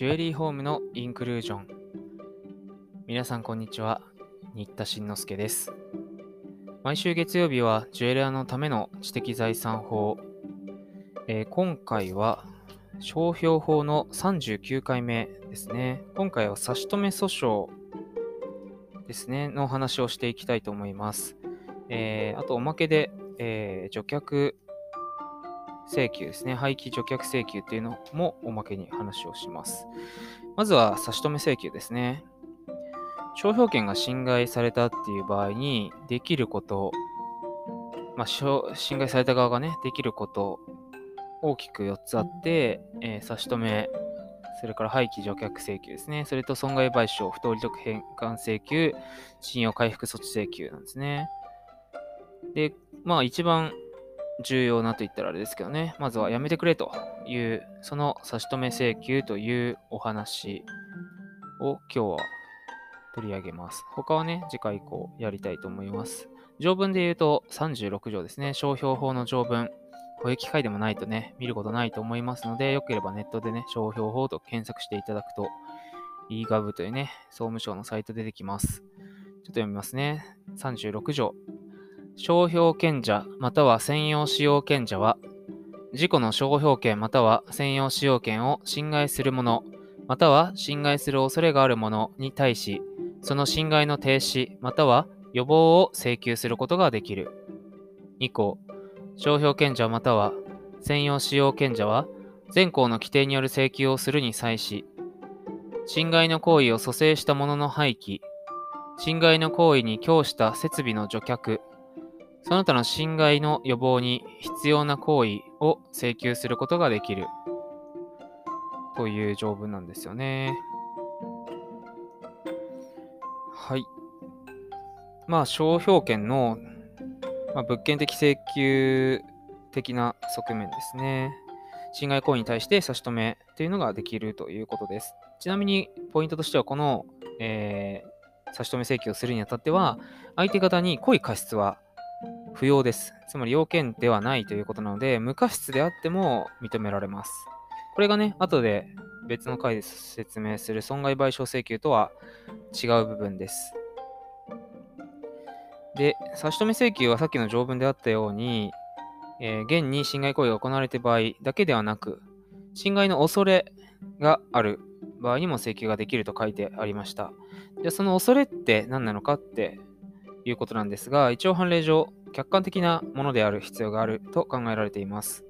ジュエリーホームのインクルージョン。皆さん、こんにちは。新田慎之介です。毎週月曜日は、ジュエラーのための知的財産法。えー、今回は、商標法の39回目ですね。今回は差し止め訴訟ですね、の話をしていきたいと思います。えー、あと、おまけで、えー、除却請求ですね。廃棄除却請求っていうのもおまけに話をします。まずは差し止め請求ですね。商標権が侵害されたっていう場合にできること、まあ、侵害された側がね、できること、大きく4つあって、えー、差し止め、それから廃棄除却請求ですね。それと損害賠償、不当利得返還請求、信用回復措置請求なんですね。で、まあ一番重要なと言ったらあれですけどね、まずはやめてくれという、その差し止め請求というお話を今日は取り上げます。他はね、次回以降やりたいと思います。条文で言うと36条ですね、商標法の条文。こういう機会でもないとね、見ることないと思いますので、よければネットでね、商標法と検索していただくと、eGov というね、総務省のサイト出てきます。ちょっと読みますね。36条。商標権者または専用使用権者は、自己の商標権または専用使用権を侵害する者、または侵害する恐れがある者に対し、その侵害の停止または予防を請求することができる。2項、商標権者または専用使用権者は、全項の規定による請求をするに際し、侵害の行為を蘇生した者の廃棄、侵害の行為に供した設備の除却、その他の侵害の予防に必要な行為を請求することができるという条文なんですよね。はい。まあ、商標権の、まあ、物件的請求的な側面ですね。侵害行為に対して差し止めというのができるということです。ちなみに、ポイントとしては、この、えー、差し止め請求をするにあたっては、相手方に故意過失は不要です。つまり要件ではないということなので、無過失であっても認められます。これがね、後で別の回で説明する損害賠償請求とは違う部分です。で、差し止め請求はさっきの条文であったように、えー、現に侵害行為が行われている場合だけではなく、侵害の恐れがある場合にも請求ができると書いてありました。じゃあその恐れって何なのかっていうことなんですが、一応判例上、客観的なものである必要があると考えられています。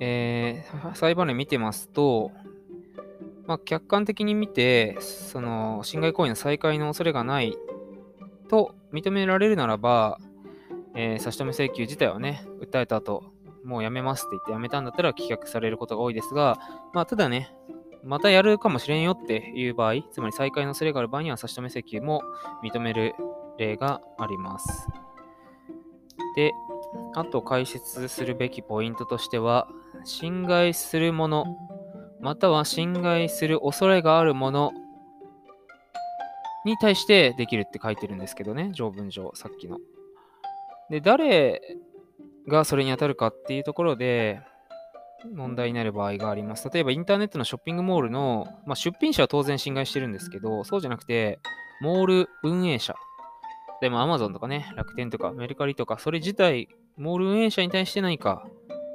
えー、裁判例見てますと、まあ、客観的に見て、その侵害行為の再開の恐れがないと認められるならば、えー、差し止め請求自体はね、訴えた後、もうやめますって言ってやめたんだったら棄却されることが多いですが、まあ、ただね、またやるかもしれんよっていう場合、つまり再開の恐れがある場合には差し止め請求も認める例があります。で、あと解説するべきポイントとしては、侵害するもの、または侵害する恐れがあるものに対してできるって書いてるんですけどね、条文上、さっきの。で、誰がそれに当たるかっていうところで、問題になる場合があります。例えば、インターネットのショッピングモールの、まあ、出品者は当然侵害してるんですけど、そうじゃなくて、モール運営者。でも、Amazon とかね、楽天とかメルカリとか、それ自体、モール運営者に対して何か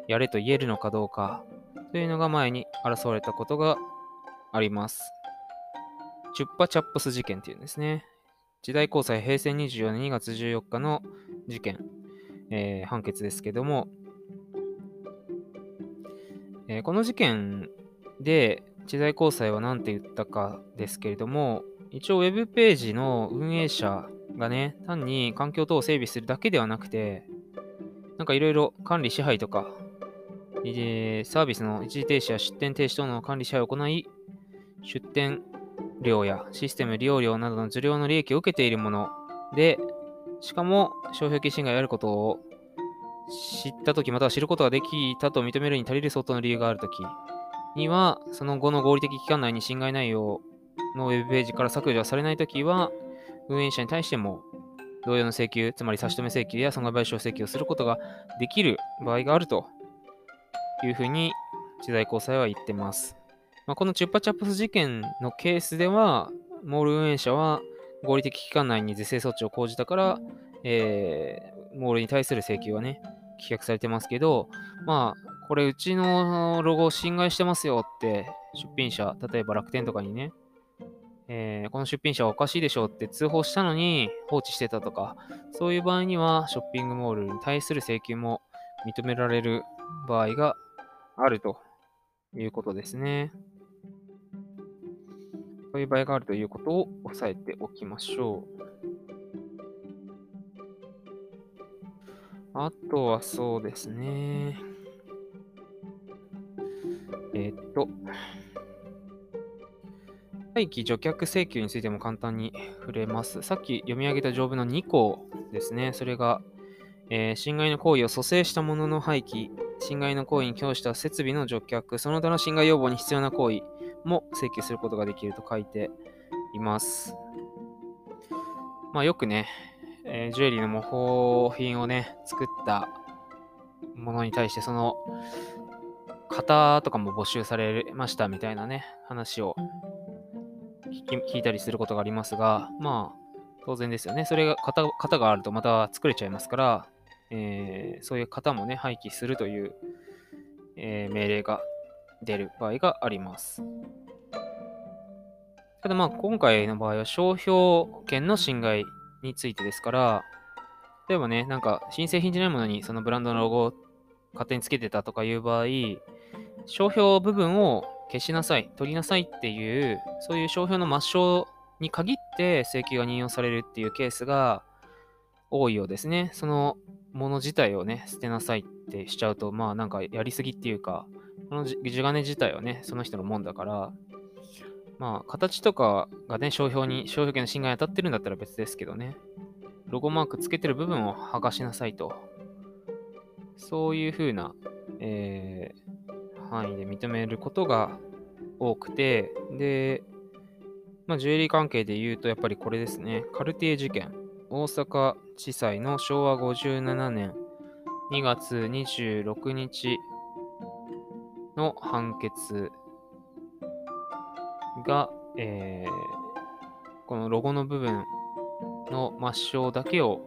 やれと言えるのかどうか、というのが前に争われたことがあります。チュッパチャップス事件っていうんですね。時代交際平成24年2月14日の事件、えー、判決ですけども、えー、この事件で知財高裁は何て言ったかですけれども、一応ウェブページの運営者がね、単に環境等を整備するだけではなくて、なんかいろいろ管理支配とか、え、サービスの一時停止や出店停止等の管理支配を行い、出店料やシステム利用料などの受領の利益を受けているもので、しかも商標権侵害があることを知ったとき、または知ることができたと認めるに足りる相当の理由があるときには、その後の合理的期間内に侵害内容のウェブページから削除されないときは、運営者に対しても同様の請求、つまり差し止め請求や損害賠償請求をすることができる場合があるというふうに知財高裁は言ってます。まあ、このチュッパチャップス事件のケースでは、モール運営者は合理的期間内に是正措置を講じたから、えー、モールに対する請求はね、棄却されてますけど、まあ、これうちのロゴを侵害してますよって出品者、例えば楽天とかにね、えー、この出品者はおかしいでしょうって通報したのに放置してたとか、そういう場合にはショッピングモールに対する請求も認められる場合があるということですね。そういう場合があるということを押さえておきましょう。あとはそうですね。えー、っと、廃棄除却請求についても簡単に触れます。さっき読み上げた条文の2項ですね。それが、えー、侵害の行為を蘇生したものの廃棄、侵害の行為に供した設備の除却、その他の侵害要望に必要な行為も請求することができると書いています。まあよくね、えー、ジュエリーの模倣品をね、作ったものに対して、その型とかも募集されましたみたいなね、話を聞いたりすることがありますが、まあ、当然ですよね。それが型、型があるとまた作れちゃいますから、えー、そういう型もね、廃棄するという、えー、命令が出る場合があります。ただまあ、今回の場合は商標権の侵害についてですから、例えばね、なんか新製品じゃないものにそのブランドのロゴを勝手につけてたとかいう場合、商標部分を消しなさい、取りなさいっていう、そういう商標の抹消に限って請求が任用されるっていうケースが多いようですね。そのもの自体をね、捨てなさいってしちゃうと、まあなんかやりすぎっていうか、この地金自体はね、その人のもんだから、まあ形とかがね、商標に、商標権の侵害に当たってるんだったら別ですけどね、ロゴマークつけてる部分を剥がしなさいと。そういうふうな、えー、範囲で認めることが多くて、で、まあ、ジュエリー関係で言うと、やっぱりこれですね。カルティエ事件。大阪地裁の昭和57年2月26日の判決が、えー、このロゴの部分の抹消だけを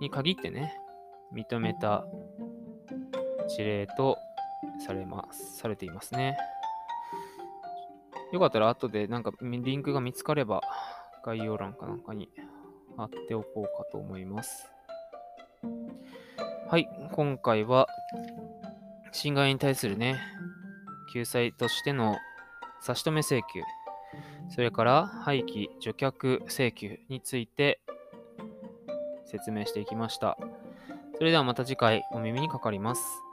に限ってね、認めた事例とされます、されていますね。よかったら後でなんかリンクが見つかれば概要欄かなんかに貼っておこうかと思います。はい、今回は侵害に対するね、救済としての差し止め請求、それから廃棄除却請求について説明していきました。それではまた次回お耳にかかります。